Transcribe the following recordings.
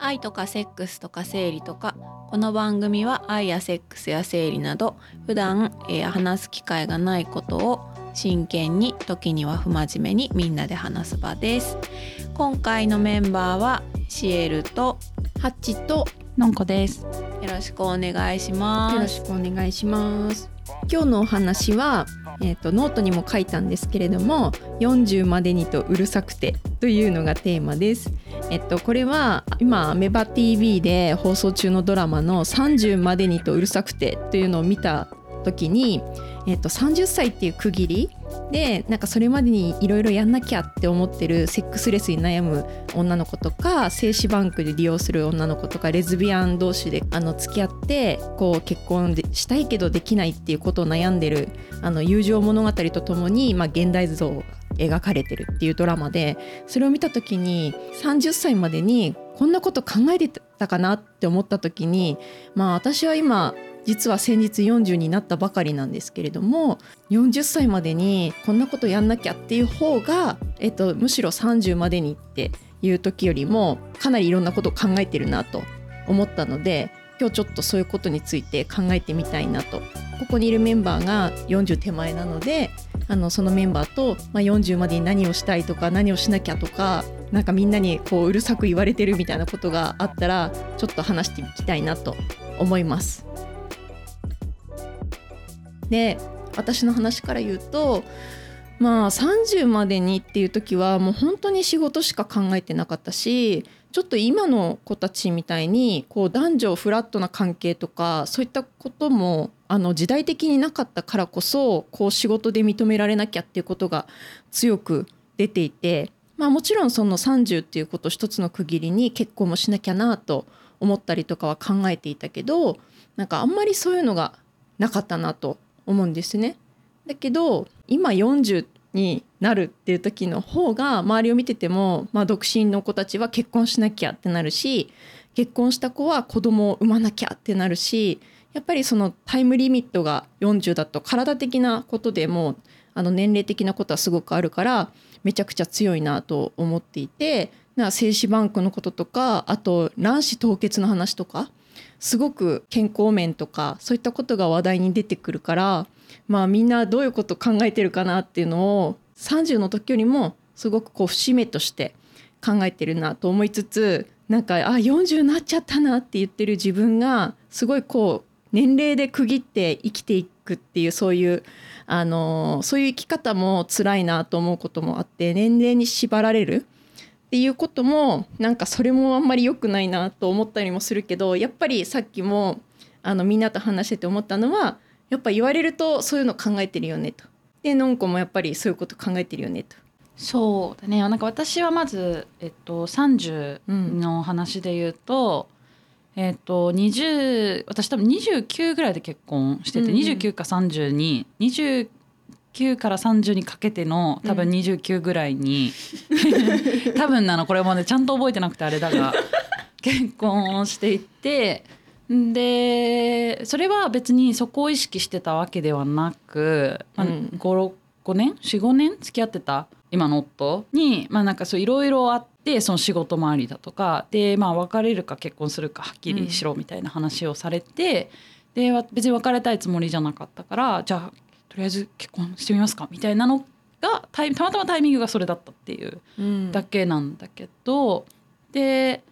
愛とかセックスとか生理とかこの番組は愛やセックスや生理など普段、えー話す機会がないことを真剣に時には不真面目にみんなで話す場です今回のメンバーはシエルとハッチとのんこです。よろしくお願いしますよろしくお願いします。今日のお話は、えー、とノートにも書いたんですけれども40までにとうるさくてというのがテーマです。えっと、これは今アメバ TV で放送中のドラマの30までにとうるさくてというのを見た時に、えっと、30歳っていう区切り？でなんかそれまでにいろいろやんなきゃって思ってるセックスレスに悩む女の子とか精子バンクで利用する女の子とかレズビアン同士であの付き合ってこう結婚したいけどできないっていうことを悩んでるあの友情物語とともに、まあ、現代像が描かれてるっていうドラマでそれを見た時に30歳までにこんなこと考えてたかなって思った時にまあ私は今実は先日40になったばかりなんですけれども40歳までにこんなことやんなきゃっていう方が、えっと、むしろ30までにっていう時よりもかなりいろんなことを考えてるなと思ったので今日ちょっとそういうことについて考えてみたいなとここにいるメンバーが40手前なのであのそのメンバーと、まあ、40までに何をしたいとか何をしなきゃとかなんかみんなにこううるさく言われてるみたいなことがあったらちょっと話していきたいなと思います。で私の話から言うとまあ30までにっていう時はもう本当に仕事しか考えてなかったしちょっと今の子たちみたいにこう男女フラットな関係とかそういったこともあの時代的になかったからこそこう仕事で認められなきゃっていうことが強く出ていて、まあ、もちろんその30っていうこと一つの区切りに結婚もしなきゃなと思ったりとかは考えていたけどなんかあんまりそういうのがなかったなと思うんですね。だけど今40になるっていう時の方が周りを見てても、まあ、独身の子たちは結婚しなきゃってなるし結婚した子は子供を産まなきゃってなるしやっぱりそのタイムリミットが40だと体的なことでもあの年齢的なことはすごくあるからめちゃくちゃ強いなと思っていてな精子バンクのこととかあと卵子凍結の話とかすごく健康面とかそういったことが話題に出てくるからまあみんなどういうこと考えてるかなっていうのを30の時よりもすごくこう節目として考えてるなと思いつつなんかあ40になっちゃったなって言ってる自分がすごいこう年齢で区切って生きていくっていうそういうあのそういう生き方も辛いなと思うこともあって年齢に縛られるっていうこともなんかそれもあんまり良くないなと思ったりもするけどやっぱりさっきもあのみんなと話してて思ったのはやっぱ言われるとそういうの考えてるよねと。でのんこもやっぱりそういうこと考えてるよねと。そうだね。なんか私はまずえっと30の話で言うと、えっと20私多分29ぐらいで結婚してて、うんうん29か30に29から30にかけての多分29ぐらいに、多分なの。これもねちゃんと覚えてなくてあれだが 結婚をしていて。でそれは別にそこを意識してたわけではなく、まあうん。5 5年？45年？付き合ってた？今の夫？にまあなんかそういろいろあってその仕事周りだとかでまあ別れるか結婚するかはっきりしろみたいな話をされて、でわ別に別れたいつもりじゃなかったからじゃあとりあえず結婚してみますか？みたいなのがタイたまたまタイミングがそれだったっていううん。だけなんだけど、で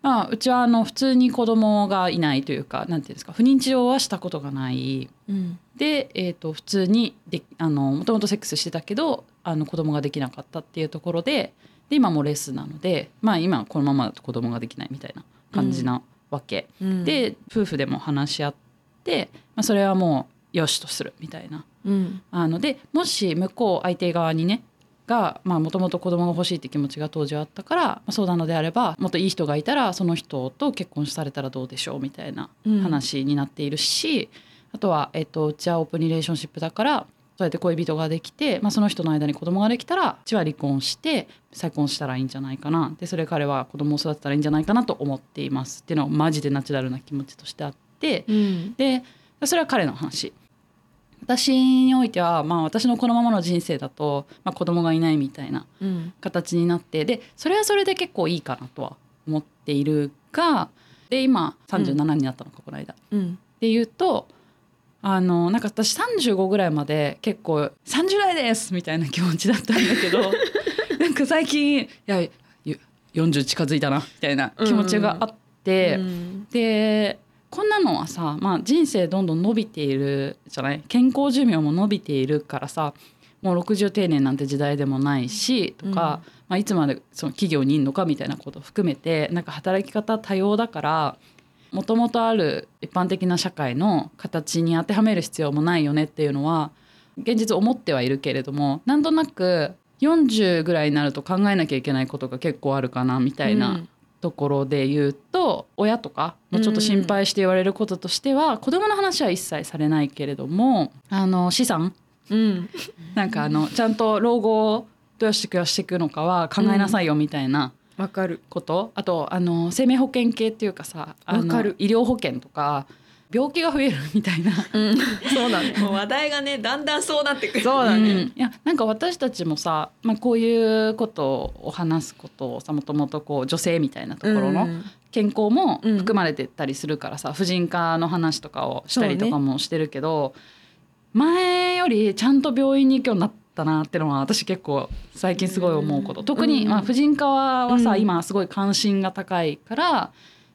まあうちはあの普通に子供がいないというかなんていうんですか不妊治療はしたことがない。うん。で、えー、と普通にであのもともとセックスしてたけどあの子供ができなかったっていうところでで今もレスなのでまあ今このままだと子供ができないみたいな感じなわけ、うん、で夫婦でも話し合って、まあ、それはもうよしとするみたいな。うん。あのでもし向こう相手側にねがもともと子供が欲しいって気持ちが当時はあったから、まあ、そうなのであればもっといい人がいたらその人と結婚されたらどうでしょうみたいなうん。話になっているし、あとは、えっとうちはオープンリレーションシップだからそうやって恋人ができて、まあ、その人の間に子供ができたらうちは離婚して再婚したらいいんじゃないかな。でそれ彼は子供を育てたらいいんじゃないかなと思っています。っていうのはマジでナチュラルな気持ちとしてあって。うん。でそれは彼の話私においては、まあ、私のこのままの人生だと、まあ、子供がいないみたいなうん形になってでそれはそれで結構いいかなとは思っているがで今37になったのか、この間。うんっていうとあのなんか私35ぐらいまで結構「30代です!」みたいな気持ちだったんだけど なんか最近いやゆ40近づいたなみたいな気持ちがあって、うんでこんなのはさ、まあ、人生どんどん伸びているじゃない？健康寿命も伸びているからさもう60定年なんて時代でもないしとか、うん。まあ、いつまでその企業にいるのかみたいなことを含めてなんか働き方多様だからもともとある一般的な社会の形に当てはめる必要もないよねっていうのは現実思ってはいるけれどもなんとなく40ぐらいになると考えなきゃいけないことが結構あるかなみたいなところで言うと親とかのちょっと心配して言われることとしては、子供の話は一切されないけれどもあの資産？うん。なんかあのちゃんと老後をどうやって暮らしていくのかは考えなさいよみたいなわかる。こと、あとあの生命保険系っていうかさあのわかる。医療保険とか病気が増えるみたいな。うん。そうだね。もう話題がねだんだんそうなってくる。そうだね。うん。いやなんか私たちもさ、まあ、こういうことを話すことをさもともとこう女性みたいなところのうん。健康も含まれてたりするからさ、婦人科の話とかをしたりとかもしてるけど、前よりちゃんと病院に行くようになったなってのは私結構最近すごい思うこと、特に、うん。まあ、婦人科はさ、うん今すごい関心が高いから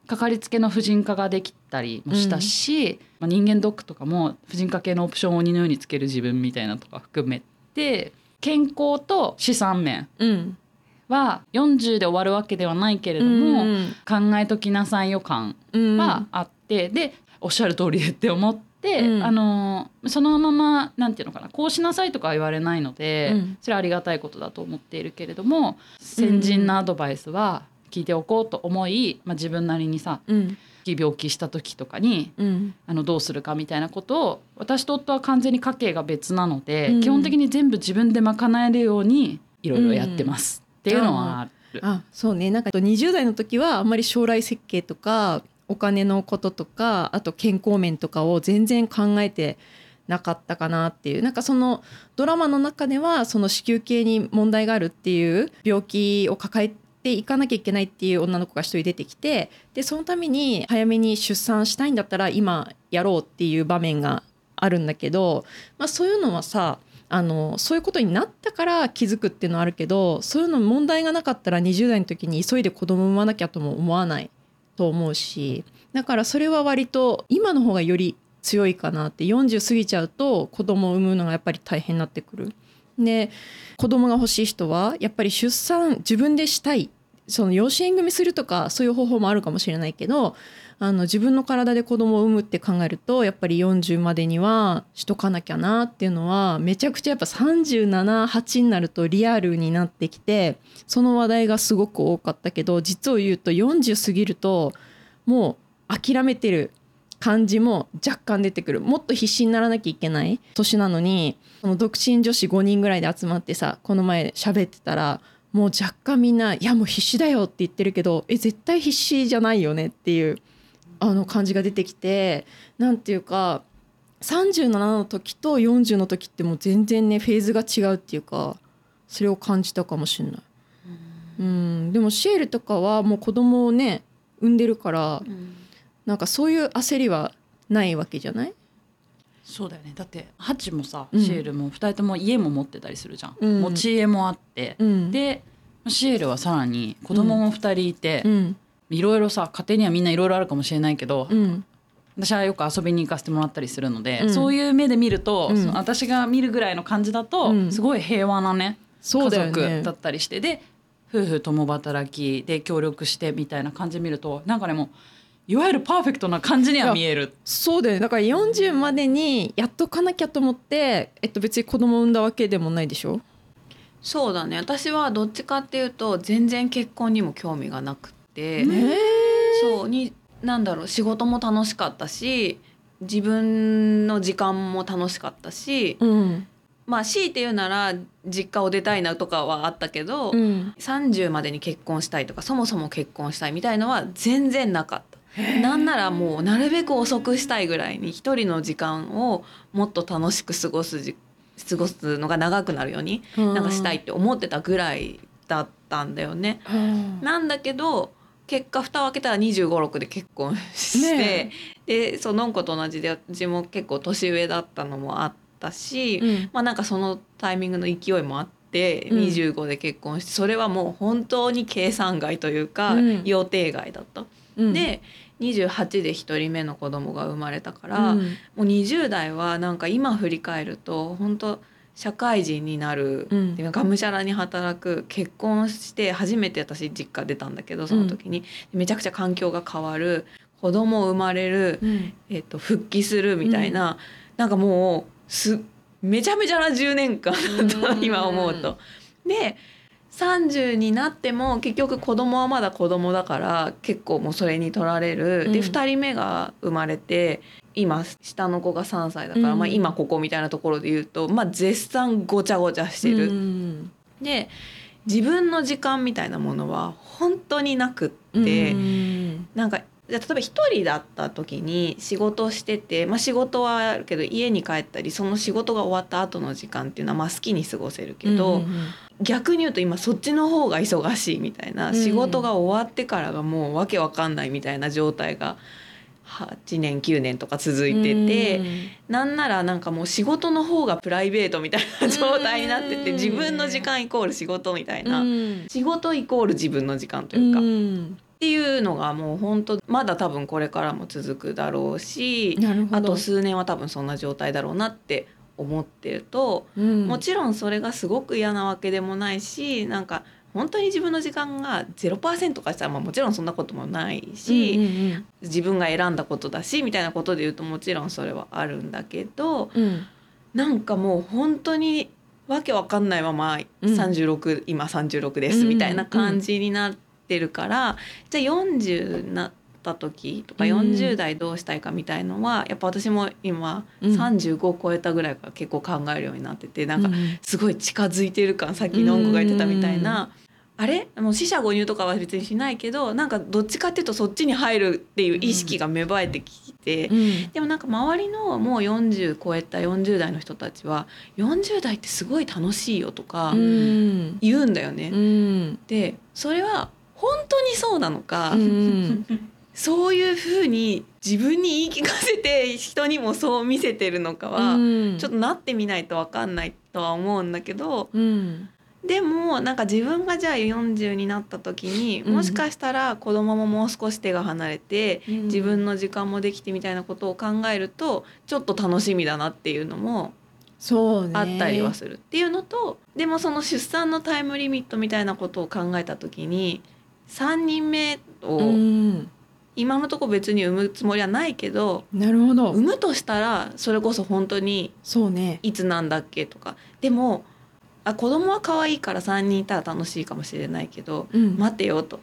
かかりつけの婦人科ができたりもしたし、まあ、人間ドックとかも婦人科系のオプションを鬼のようにつける自分みたいなとか含めて健康と資産面うん。は40で終わるわけではないけれども、考えときなさいよ感うん。はあって、でおっしゃる通りでって思って、うん。あのそのままなんていうのかなこうしなさいとかは言われないので、うん。それはありがたいことだと思っているけれども先人のアドバイスは聞いておこうと思い、まあ、自分なりにさうん。病気した時とかにうん。あのどうするかみたいなことを私と夫は完全に家計が別なので、うん。基本的に全部自分で賄えるようにいろいろやってます、っていうのはある。あそうね。なんか20代の時はあんまり将来設計とかお金のこととかあと健康面とかを全然考えてなかったかなっていう。なんかそのドラマの中ではその子宮系に問題があるっていう病気を抱えていかなきゃいけないっていう女の子が一人出てきてでそのために早めに出産したいんだったら今やろうっていう場面があるんだけど、まあ、そういうのはさあのそういうことになったから気づくっていうのはあるけどそういうの問題がなかったら20代の時に急いで子供産まなきゃとも思わないと思うしだからそれは割と今の方がより強いかなって40過ぎちゃうと子供を産むのがやっぱり大変になってくる。で子供が欲しい人はやっぱり出産自分でしたいその養子縁組するとかそういう方法もあるかもしれないけどあの自分の体で子供を産むって考えるとやっぱり40までにはしとかなきゃなっていうのはめちゃくちゃやっぱ378になるとリアルになってきてその話題がすごく多かったけど実を言うと40過ぎるともう諦めてる感じも若干出てくる。もっと必死にならなきゃいけない年なのにその独身女子5人ぐらいで集まってさこの前喋ってたらもう若干みんな「いやもう必死だよ」って言ってるけどえ絶対必死じゃないよねっていうあの感じが出てきてなんていうか37の時と40の時ってもう全然ねフェーズが違うっていうかそれを感じたかもしれない。うん。でもシェールとかはもう子供をね産んでるからなんかそういう焦りはないわけじゃない？そうだよね。だってハチもさ、うん。シエルも2人とも家も持ってたりするじゃん、うん。持ち家もあって、うん。でシエルはさらに子供も2人いてう、ん。いろいろさ家庭にはみんないろいろあるかもしれないけど、うん。私はよく遊びに行かせてもらったりするので、うん。そういう目で見ると、うん。私が見るぐらいの感じだと、うん。すごい平和なね家族ねだったりしてで夫婦共働きで協力してみたいな感じ見るとなんかねもういわゆるパーフェクトな感じには見える。そうだよね。だから40までにやっとかなきゃと思って、えっと、別に子供産んだわけでもないでしょ？そうだね。私はどっちかっていうと全然結婚にも興味がなくって、ねそうになんだろう仕事も楽しかったし自分の時間も楽しかったし、うん。まあ強いて言うなら実家を出たいなとかはあったけど、うん。30までに結婚したいとかそもそも結婚したいみたいのは全然なかった。なんならもうなるべく遅くしたいぐらいに一人の時間をもっと楽しく過ごすじ過ごすのが長くなるようになんかしたいって思ってたぐらいだったんだよね。うん。なんだけど結果蓋を開けたら2 5 6で結婚して、ねでそうのんこと同じで私も結構年上だったのもあったし、うん。まあなんかそのタイミングの勢いもあってうん。25で結婚してそれはもう本当に計算外というか、うん。予定外だった。うん。で28で1人目の子供が生まれたから、うん。もう20代はなんか今振り返ると本当社会人になる、うん。でがむしゃらに働く結婚して初めて私実家出たんだけどその時に、めちゃくちゃ環境が変わる子供生まれる、うん。えっと復帰するみたいな、なんかもうすめちゃめちゃな10年間だったうん。今思うと。で30になっても結局子供はまだ子供だから結構もうそれに取られる、でうん。2人目が生まれて今下の子が3歳だから、うん。まあ、今ここみたいなところで言うと、まあ、絶賛ごちゃごちゃしてる。うん。で自分の時間みたいなものは本当になくって。うん。なんかじゃあ例えば一人だった時に仕事をしてて、まあ、仕事はあるけど家に帰ったりその仕事が終わった後の時間っていうのはまあ好きに過ごせるけど、うんうん逆に言うと今そっちの方が忙しいみたいな、うん。仕事が終わってからがもうわけわかんないみたいな状態が8年9年とか続いてて、なんならなんかもう仕事の方がプライベートみたいな状態になってて、うん。自分の時間イコール仕事みたいな、うん。仕事イコール自分の時間というか。うん。っていうのがもう本当まだ多分これからも続くだろうしあと数年は多分そんな状態だろうなって思ってると、うん。もちろんそれがすごく嫌なわけでもないしなんか本当に自分の時間が0%とかしたら、まあ、もちろんそんなこともないし、うん自分が選んだことだしみたいなことで言うともちろんそれはあるんだけどうん。うんなんかもう本当にわけわかんないままうん。36、今36ですみたいな感じになってるから、じゃあ40になった時とかうん。40代どうしたいかみたいのはやっぱ私も今うん。35超えたぐらいから結構考えるようになっててなんかうんすごい近づいてる感さっきのんこが言ってたみたいな。あれ？もう死者誤入とかは別にしないけどなんかどっちかっていうとそっちに入るっていう意識が芽生えてきて、うん。でもなんか周りのもう40超えた40代の人たちは40代ってすごい楽しいよとかうん。言うんだよね。うん。でそれは本当にそうなのか、うん そういうふうに自分に言い聞かせて人にもそう見せてるのかは、うん。ちょっとなってみないと分かんないとは思うんだけどうん。でもなんか自分がじゃあ40になった時にうん。もしかしたら子供ももう少し手が離れて、うん。自分の時間もできてみたいなことを考えるとちょっと楽しみだなっていうのもそうね。あったりはするっていうのと、でもその出産のタイムリミットみたいなことを考えた時に3人目をうん今のところ別に産むつもりはないけどなるほど。産むとしたらそれこそ本当にそうね。いつなんだっけとか。でもあ子供は可愛いから3人いたら楽しいかもしれないけどうん。待てよと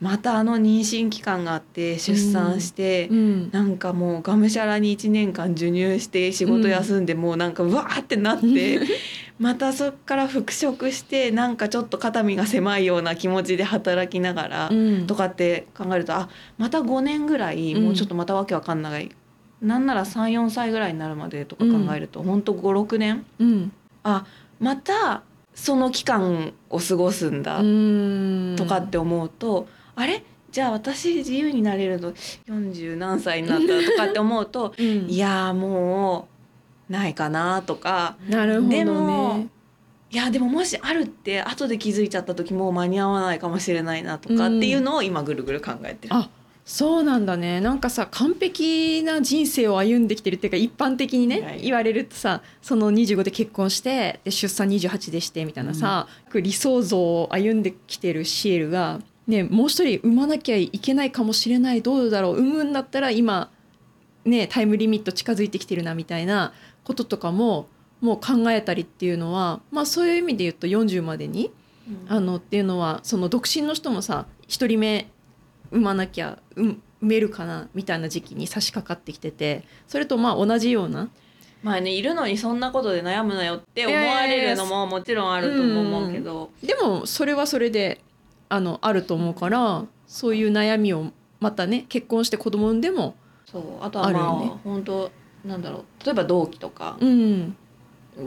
またあの妊娠期間があって出産して、うん。なんかもうがむしゃらに1年間授乳して仕事休んでもうなんかうわーってなって、またそっから復職してなんかちょっと肩身が狭いような気持ちで働きながら、うん。とかって考えるとあまた5年ぐらいうん。もうちょっとまたわけわかんない、なんなら34歳ぐらいになるまでとか考えると、ほん。と56年？うん。あまたその期間を過ごすんだうん。とかって思うと、あれ？じゃあ私自由になれるの40何歳になったらとかって思うと うん。いやーもうないかなとか。なるほどね。でもいやでももしあるって後で気づいちゃった時もう間に合わないかもしれないなとかっていうのを今ぐるぐる考えてる。あそうなんだね。なんかさ完璧な人生を歩んできてるっていうか一般的にね言われるとさその25で結婚してで出産28でしてみたいなさ、理想像を歩んできてるシエルが、ね、もう一人産まなきゃいけないかもしれないどうだろう産むんだったら今、ね、タイムリミット近づいてきてるなみたいなこととかももう考えたりっていうのは、まあ、そういう意味で言うと40までにうん。あのっていうのはその独身の人もさ一人目産まなきゃ産産めるかなみたいな時期に差し掛かってきててそれとまあ同じようなまあねいるのにそんなことで悩むなよって思われるのももちろんあると思うけど、でもそれはそれであのあると思うからそういう悩みをまたね結婚して子供産んでもそうあとはまああるよね。本当なんだろう例えば同期とかうん。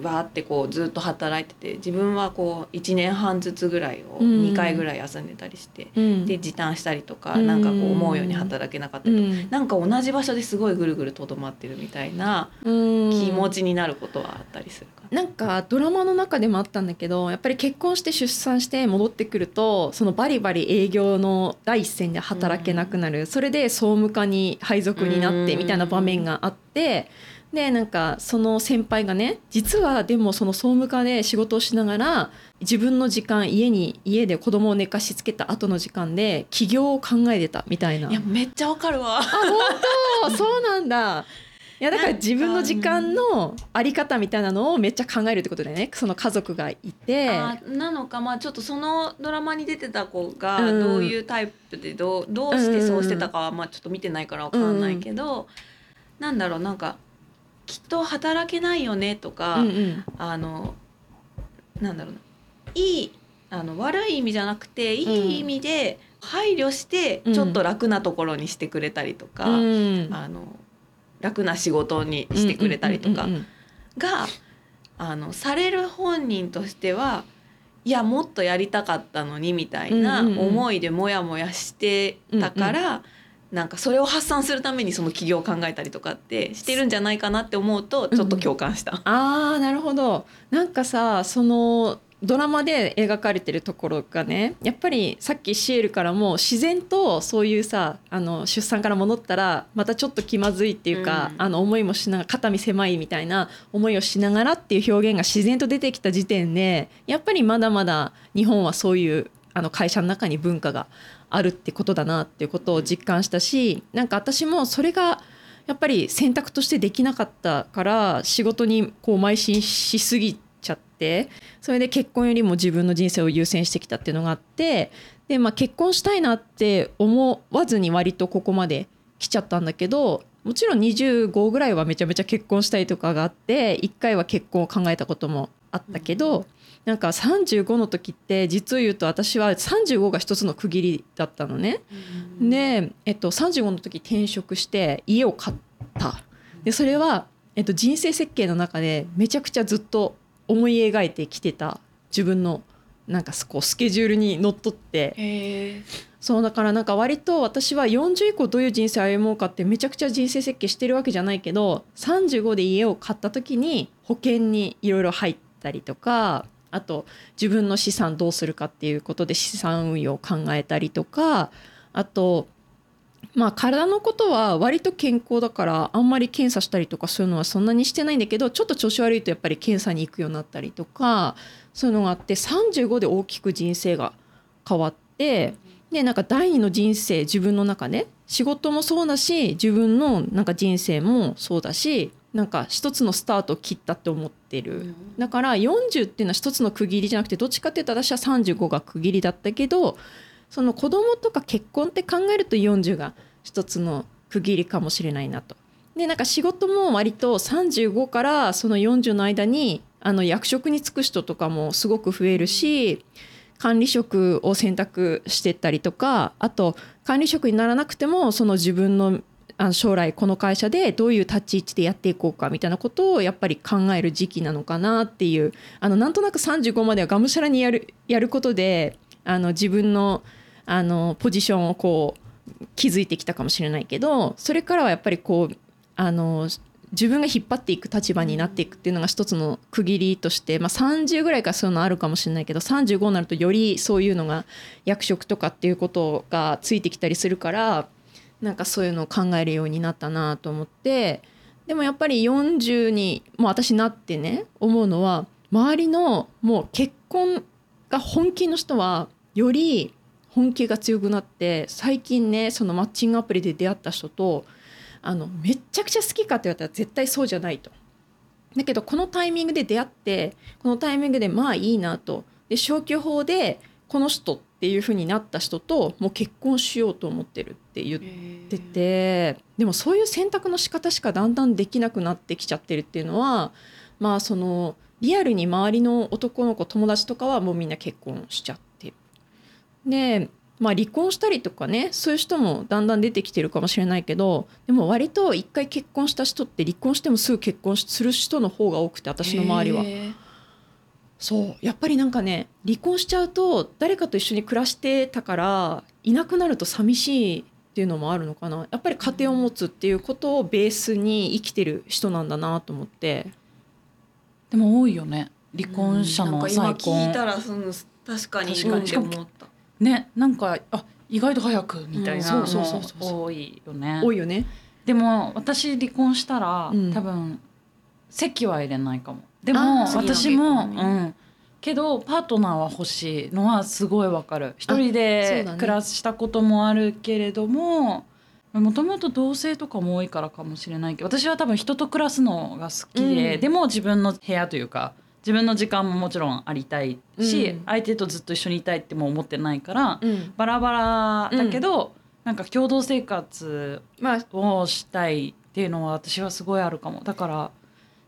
わーってこうずっと働いてて自分はこう1年半ずつぐらいをうん。2回ぐらい休んでたりして、うん。で時短したりとか、うん。なんかこう思うように働けなかったうりとか、ん。なんか同じ場所ですごいぐるぐるとどまってるみたいなうん。気持ちになることはあったりするかな。なんかドラマの中でもあったんだけどやっぱり結婚して出産して戻ってくるとそのバリバリ営業の第一線で働けなくなる、それで総務課に配属になってうんみたいな場面があって。でなんかその先輩がね実はでもその総務課で仕事をしながら自分の時間家に家で子供を寝かしつけた後の時間で起業を考えてたみたいないやめっちゃわかるわ。あ本当？そうなんだいやだから自分の時間のあり方みたいなのをめっちゃ考えるってことだよね。その家族がいて。あなのかまあちょっとそのドラマに出てた子がうん。どういうタイプでどうどうしてそうしてたかはまあちょっと見てないからわかんないけど、なんだろうなんかきっと働けないよねとか、うんうん。あのなんだろうな。いいあの悪い意味じゃなくていい意味で配慮してうん。ちょっと楽なところにしてくれたりとか、うん。あの楽な仕事にしてくれたりとかうんうんうんがあのされる本人としてはいやもっとやりたかったのにみたいなうんうんうん思いでモヤモヤしてたから、なんかそれを発散するためにその起業を考えたりとかってしてるんじゃないかなって思うとちょっと共感した。あーなるほどなんかさそのドラマで描かれてるところがねやっぱりさっきシエルからも自然とそういうさあの出産から戻ったらまたちょっと気まずいっていうか、うん。あの思いもしながら肩身狭いみたいな思いをしながらっていう表現が自然と出てきた時点でやっぱりまだまだ日本はそういうあの会社の中に文化があるってことだなっていうことを実感したしなんか私もそれがやっぱり選択としてできなかったから仕事にこう邁進しすぎちゃってそれで結婚よりも自分の人生を優先してきたっていうのがあってで、まあ、結婚したいなって思わずに割とここまで来ちゃったんだけどもちろん25ぐらいはめちゃめちゃ結婚したいとかがあって1回は結婚を考えたこともあったけど、なんか35の時って実を言うと私は35が一つの区切りだったのね。で、えっと、35の時転職して家を買ったでそれは、えっと、人生設計の中でめちゃくちゃずっと思い描いてきてた自分のなんかこうスケジュールにのっとって。へそうだからなんか割と私は40以降どういう人生を歩もうかってめちゃくちゃ人生設計してるわけじゃないけど35で家を買った時に保険にいろいろ入ったりとかあと自分の資産どうするかっていうことで資産運用を考えたりとかあとまあ体のことは割と健康だからあんまり検査したりとかそういうのはそんなにしてないんだけどちょっと調子悪いとやっぱり検査に行くようになったりとかそういうのがあって35で大きく人生が変わってでなんか第二の人生自分の中で仕事もそうだし自分のなんか人生もそうだしなんか一つのスタートを切ったって思ってる。だから40っていうのは一つの区切りじゃなくてどっちかっていうと私は35が区切りだったけどその子供とか結婚って考えると40が一つの区切りかもしれないなと。でなんか仕事も割と35からその40の間にあの役職に就く人とかもすごく増えるし管理職を選択してったりとかあと管理職にならなくてもその自分の将来この会社でどういう立ち位置でやっていこうかみたいなことをやっぱり考える時期なのかなっていうあのなんとなく35まではがむしゃらにやるやることであの自分のあのポジションをこう築いてきたかもしれないけどそれからはやっぱりこうあの自分が引っ張っていく立場になっていくっていうのが一つの区切りとして、まあ、30ぐらいからそういうのあるかもしれないけど35になるとよりそういうのが役職とかっていうことがついてきたりするからなんかそういうのを考えるようになったなと思ってでもやっぱり40にもう私なってね思うのは周りのもう結婚が本気の人はより本気が強くなって最近ねそのマッチングアプリで出会った人とあのめっちゃくちゃ好きかって言われたら絶対そうじゃないと。だけどこのタイミングで出会ってこのタイミングでまあいいなとで消去法でこの人っていう風になった人ともう結婚しようと思ってるって言っててでもそういう選択の仕方しかだんだんできなくなってきちゃってるっていうのはまあそのリアルに周りの男の子友達とかはもうみんな結婚しちゃって。でまあ離婚したりとかねそういう人もだんだん出てきてるかもしれないけどでも割と一回結婚した人って離婚してもすぐ結婚する人の方が多くて私の周りは。そう。やっぱりなんかね離婚しちゃうと誰かと一緒に暮らしてたからいなくなると寂しいっていうのもあるのかな。やっぱり家庭を持つっていうことをベースに生きてる人なんだなと思って。でも多いよね。離婚者のなんか今再婚、聞いたらその確かに確かにうんって思ったねなんかあ意外と早くみたいなうんの多いよね。多いよね。でも私離婚したら、うん。多分籍は入れないかも。であもー私も、うん、けどパートナーは欲しいのはすごいわかる。一人で暮らしたこともあるけれどももともと同性とかも多いからかもしれないけど私は多分人と暮らすのが好きで、うん。でも自分の部屋というか自分の時間ももちろんありたいし、うん。相手とずっと一緒にいたいっても思ってないから、うん、バラバラだけど、なんか共同生活まあをしたいっていうのは私はすごいあるかも。だから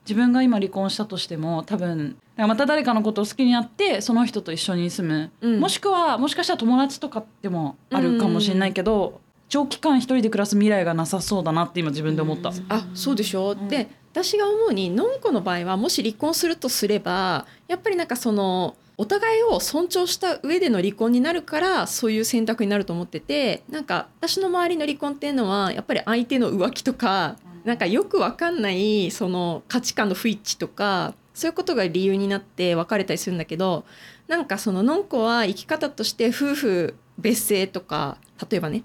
自分が今離婚したとしても多分また誰かのことを好きになってその人と一緒に住む、うん。もしくはもしかしたら友達とかでもあるかもしれないけど、長期間一人で暮らす未来がなさそうだなって今自分で思った。うん。あそうでしょ、ん。で私が思うにのんこの場合はもし離婚するとすればやっぱりなんかそのお互いを尊重した上での離婚になるからそういう選択になると思っててなんか私の周りの離婚っていうのはやっぱり相手の浮気とかなんかよくわかんないその価値観の不一致とかそういうことが理由になって別れたりするんだけどなんかそののんこは生き方として夫婦別姓とか例えばね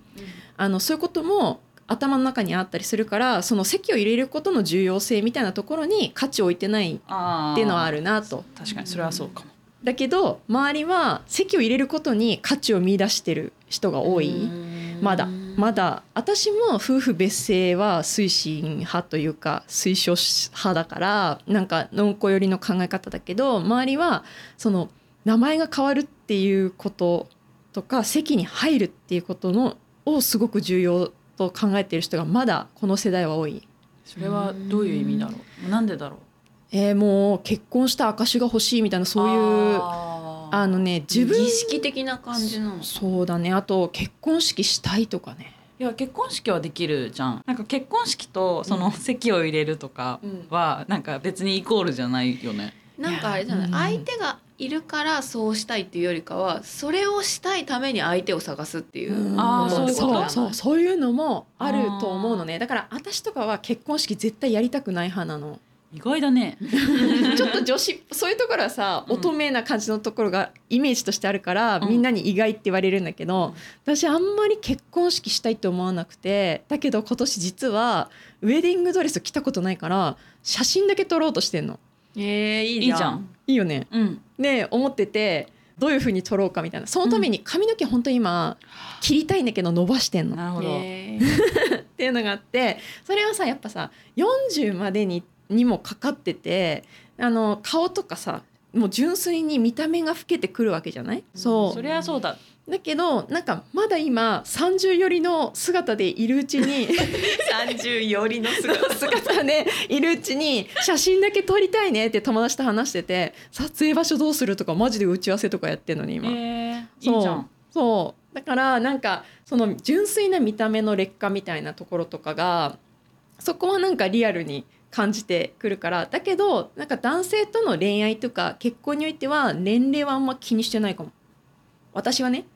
あのそういうことも頭の中にあったりするからその籍を入れることの重要性みたいなところに価値を置いてないっていうのはあるなと。確かにそれはそうかも。だけど周りは籍を入れることに価値を見出してる人が多い。まだまだ私も夫婦別姓は推進派というか推奨派だからなんかのんこ寄りの考え方だけど周りはその名前が変わるっていうこととか籍に入るっていうことのをすごく重要と考えている人がまだこの世代は多い。それはどういう意味だろう？なんでだろう？えーもう結婚した証が欲しいみたいなそういうあのね自分儀式的な感じなの？そうだね。あと結婚式したいとかね。いや結婚式はできるじゃん。なんか結婚式とその籍を入れるとかはなんか別にイコールじゃないよね。なんかあれじゃない？いや相手がいるからそうしたいっていうよりかはそれをしたいために相手を探すっていうあーことってことそう。だそうそういうのもあると思うのね。だから私とかは結婚式絶対やりたくない派なの。意外だね。ちょっと女子そういうところはさうん。乙女な感じのところがイメージとしてあるから、うん。みんなに意外って言われるんだけど、私あんまり結婚式したいって思わなくてだけど今年実はウェディングドレス着たことないから写真だけ撮ろうとしてんの。えー、いいじゃん。いいよね。うん。で思っててどういう風に撮ろうかみたいな。そのために髪の毛本当に今切りたいんだけど伸ばしてんの。なるほど。えー。っていうのがあってそれはさやっぱさ40までににもかかっててあの顔とかさもう純粋に見た目が老けてくるわけじゃない？そうそりゃそうだ。だけどなんかまだ今30寄りの姿でいるうちに 30よりの姿 姿でいるうちに写真だけ撮りたいねって友達と話してて撮影場所どうするとかマジで打ち合わせとかやってんのに今。えー、そういいじゃん。そうだからなんかその純粋な見た目の劣化みたいなところとかがそこはなんかリアルに感じてくるから。だけどなんか男性との恋愛とか結婚においては年齢はあんま気にしてないかも。私はね。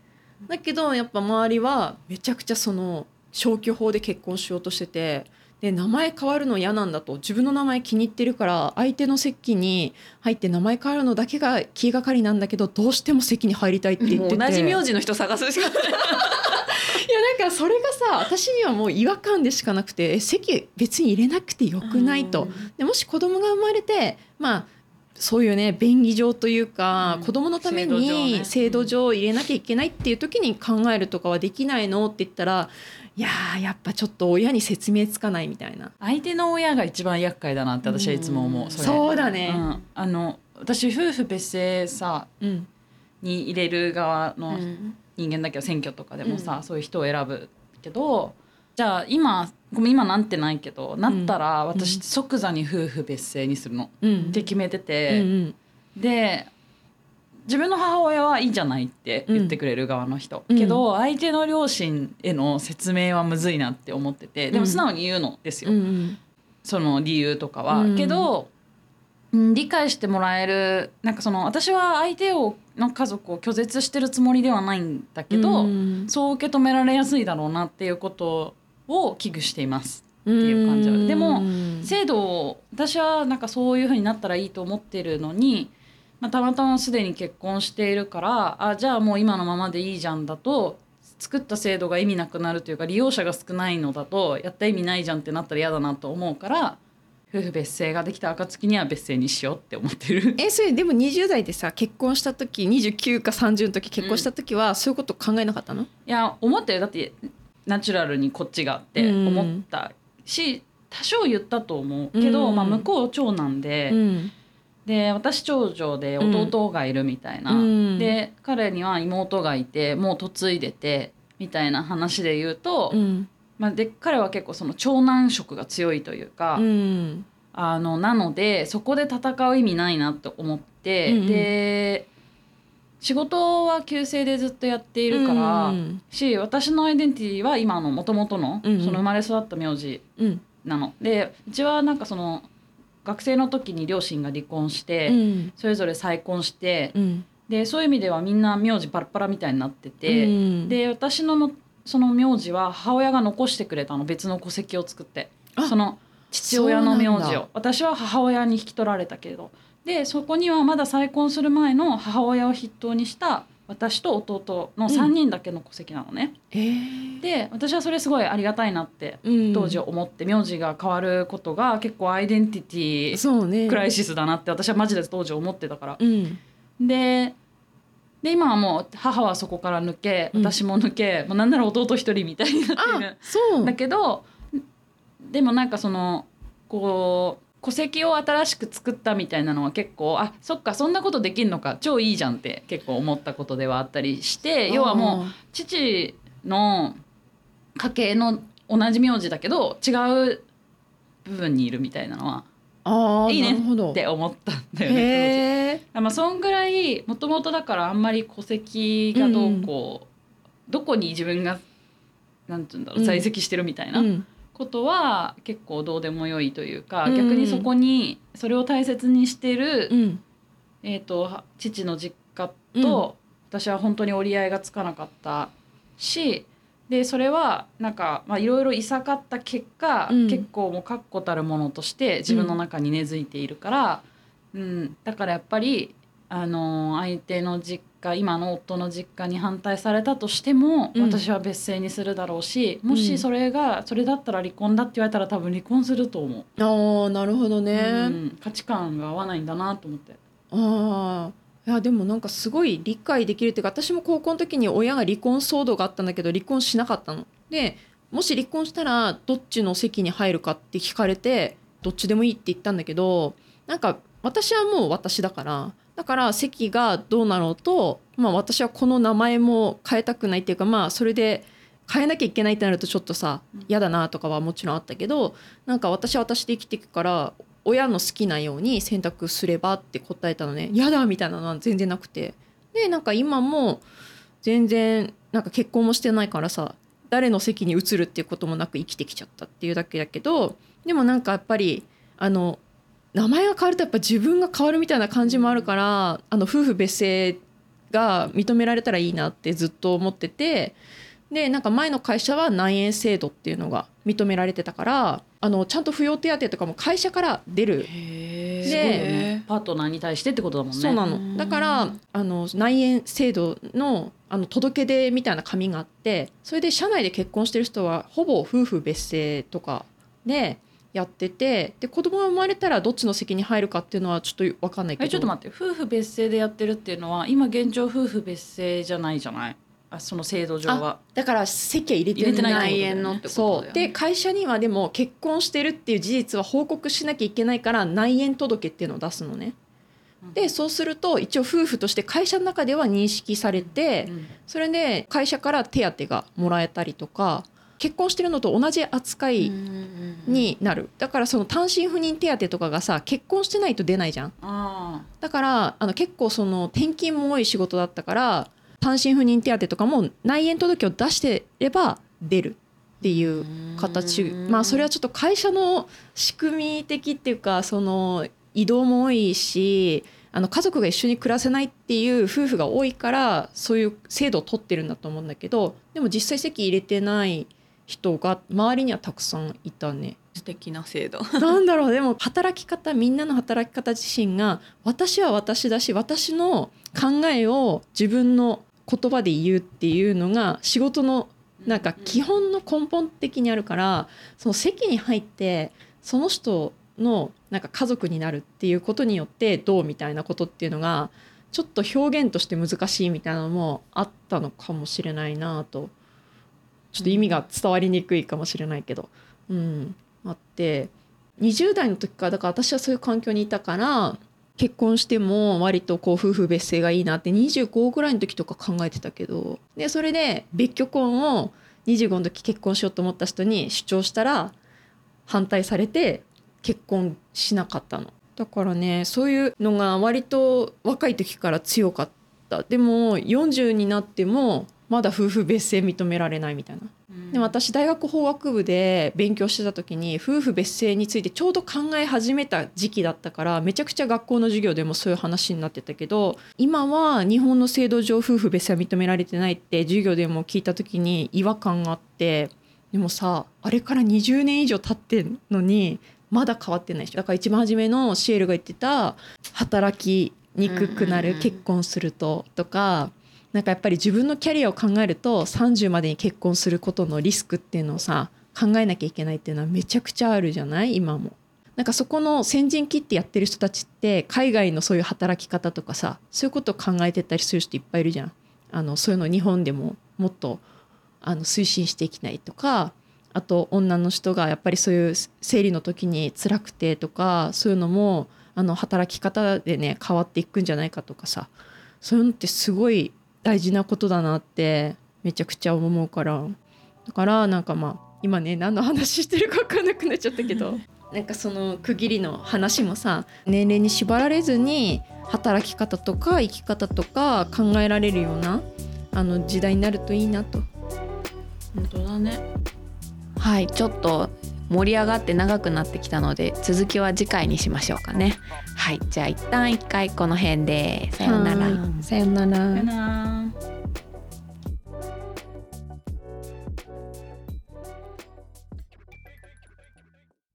だけどやっぱ周りはめちゃくちゃその消去法で結婚しようとしててで名前変わるの嫌なんだと自分の名前気に入ってるから相手の席に入って名前変わるのだけが気がかりなんだけどどうしても席に入りたいって言ってて。同じ名字の人探すしかない。いやなんかそれがさ私にはもう違和感でしかなくてえ席別に入れなくてよくないと。でもし子供が生まれてまあそういうね便宜上というか、うん。子供のため制度上にね制度上入れなきゃいけないっていう時に考えるとかはできないのって言ったらいやーやっぱちょっと親に説明つかないみたいな。相手の親が一番厄介だなって私はいつも思う。うん。それ。そうだね。うん、あの私夫婦別姓さうん。に入れる側のうん。人間だけど選挙とかでもさ、そういう人を選ぶけどじゃあ今ごめん今なんてないけどなったら私うん。即座に夫婦別姓にするの、うん。って決めてて、ん。で自分の母親はいいんじゃないって言ってくれる側の人、うん。けど相手の両親への説明はむずいなって思っててでも素直に言うのですよ、うんその理由とかは。うん。けど、うん、理解してもらえるなんかその私は相手をの家族を拒絶してるつもりではないんだけど、うん。そう受け止められやすいだろうなっていうことを危惧しています。っていう感じは。でもうん制度を私はなんかそういう風になったらいいと思ってるのに、まあ、たまたますでに結婚しているからあじゃあもう今のままでいいじゃんだと作った制度が意味なくなるというか利用者が少ないのだとやった意味ないじゃんってなったら嫌だなと思うから夫婦別姓ができた暁には別姓にしようって思ってる。えそれでも20代でさ結婚した時29か30の時結婚した時は、そういうこと考えなかったの？いや思ったよ。だってナチュラルにこっちがって思ったし、多少言ったと思うけど、うん。まあ、向こう長男で。うんで私長女で弟がいるみたいな、うん。で彼には妹がいてもう嫁いでてみたいな話で言うと、うん。まあ、で彼は結構その長男色が強いというか、うん。あのなのでそこで戦う意味ないなと思って、うんうん。で仕事は旧姓でずっとやっているから、うんし私のアイデンティティは今のもともとのその生まれ育った名字うん。なの。でうちはなんかその学生の時に両親が離婚して、うん。それぞれ再婚して、うん。でそういう意味ではみんな名字パラパラみたいになってて、うん。で私ののその名字は母親が残してくれたの別の戸籍を作ってあその父親の名字を。私は母親に引き取られたけれど。でそこにはまだ再婚する前の母親を筆頭にした私と弟の3人だけの戸籍なのね。えー。で私はそれすごいありがたいなってうん。当時思って、名字が変わることが結構アイデンティティクライシスだなって私はマジで当時思ってたから。うん。でで今はもう母はそこから抜けうん。私も抜け、もうなんなら弟一人みたいになってあるそう。だけどでもなんかそのこう戸籍を新しく作ったみたいなのは結構あそっかそんなことできんのか。超いいじゃんって結構思ったことではあったりして要はもう父の家系の同じ名字だけど違う部分にいるみたいなのはあーいいねって思ったんだよね。まあそんぐらいもともとだからあんまり戸籍がどうこう、どこに自分がなんて言うんだろううん。在籍してるみたいなうんことは結構どうでもよいというか、うん逆にそこにそれを大切にしてる、うん。えー、とは父の実家うん。と私は本当に折り合いがつかなかったしでそれはなんかまあいろいろいさかった結果、うん。結構もう確固たるものとして自分の中に根付いているから、うん。だからやっぱり、あのー相手の実家今の夫の実家に反対されたとしても、うん私は別姓にするだろうしもうんしそれがそれだったら離婚だって言われたら多分離婚すると思う。ああなるほどね、うん価値観が合わないんだなと思って。ああいやでもなんかすごい理解できるっていうか私も高校の時に親が離婚騒動があったんだけど離婚しなかったの。でもし離婚したらどっちの席に入るかって聞かれてどっちでもいいって言ったんだけどなんか私はもう私だからだから席がどうなろうと、まあ、私はこの名前も変えたくないっていうかまあそれで変えなきゃいけないってなるとちょっとさうん。嫌だなとかはもちろんあったけどなんか私は私で生きていくから親の好きなように選択すればって答えたのね。嫌だみたいなのは全然なくて。でなんか今も全然なんか結婚もしてないからさ誰の席に移るっていうこともなく生きてきちゃったっていうだけだけどでもなんかやっぱりあの名前が変わるとやっぱ自分が変わるみたいな感じもあるからあの夫婦別姓が認められたらいいなってずっと思っててでなんか前の会社は内縁制度っていうのが認められてたからあのちゃんと扶養手当とかも会社から出る。へでパートナーに対してってことだもんね。そうなうん。のだからあの内縁制度のあの届け出みたいな紙があってそれで社内で結婚してる人はほぼ夫婦別姓とかでやっててで子供が生まれたらどっちの席に入るかっていうのはちょっと分かんないけど。えちょっと待って。夫婦別姓でやってるっていうのは今現状夫婦別姓じゃない？じゃないあその制度上は。だから籍は入れてない内縁のってことそうだよね。で会社にはでも結婚してるっていう事実は報告しなきゃいけないから内縁届っていうのを出すのね。でそうすると一応夫婦として会社の中では認識されて、うん。それで会社から手当がもらえたりとか結婚してるのと同じ扱いになる。だからその単身赴任手当とかがさ結婚してないと出ないじゃん。あだからあの結構その転勤も多い仕事だったから単身赴任手当とかも内縁届を出してれば出るっていう形。まあそれはちょっと会社の仕組み的っていうかその移動も多いしあの家族が一緒に暮らせないっていう夫婦が多いからそういう制度を取ってるんだと思うんだけどでも実際籍入れてない人が周りにはたくさんいたね。素敵な制度なんだろうでも働き方みんなの働き方自身が私は私だし私の考えを自分の言葉で言うっていうのが仕事のなんか基本の根本的にあるからその席に入ってその人のなんか家族になるっていうことによってどうみたいなことっていうのがちょっと表現として難しいみたいなのもあったのかもしれないなとちょっと意味が伝わりにくいかもしれないけど、うん、あって20代の時からだから私はそういう環境にいたから結婚しても割とこう夫婦別姓がいいなって25ぐらいの時とか考えてたけど。でそれで別居婚を25の時結婚しようと思った人に主張したら反対されて結婚しなかったの。だからねそういうのが割と若い時から強かった。でも40になってもまだ夫婦別姓認められないみたいな。で私大学法学部で勉強してた時に夫婦別姓についてちょうど考え始めた時期だったからめちゃくちゃ学校の授業でもそういう話になってたけど今は日本の制度上夫婦別姓は認められてないって授業でも聞いた時に違和感があってでもさあれから20年以上経ってんのにまだ変わってないでしょ。だから一番初めのシエルが言ってた働きにくくなる結婚するととかなんかやっぱり自分のキャリアを考えると30までに結婚することのリスクっていうのをさ考えなきゃいけないっていうのはめちゃくちゃあるじゃない？今も。なんかそこの先陣切ってやってる人たちって海外のそういう働き方とかさそういうことを考えてたりする人いっぱいいるじゃん。あのそういうの日本でももっとあの推進していきたいとかあと女の人がやっぱりそういう生理の時に辛くてとかそういうのもあの働き方でね変わっていくんじゃないかとかさそういうのってすごい大事なことだなってめちゃくちゃ思うから。だからなんかまあ今ね何の話してるか分かんなくなっちゃったけど。なんかその区切りの話もさ年齢に縛られずに働き方とか生き方とか考えられるようなあの時代になるといいなと。本当だね。はいちょっと盛り上がって長くなってきたので続きは次回にしましょうかね。はいじゃあ一旦一回この辺で。さようなら。はい。さようなら。さよなら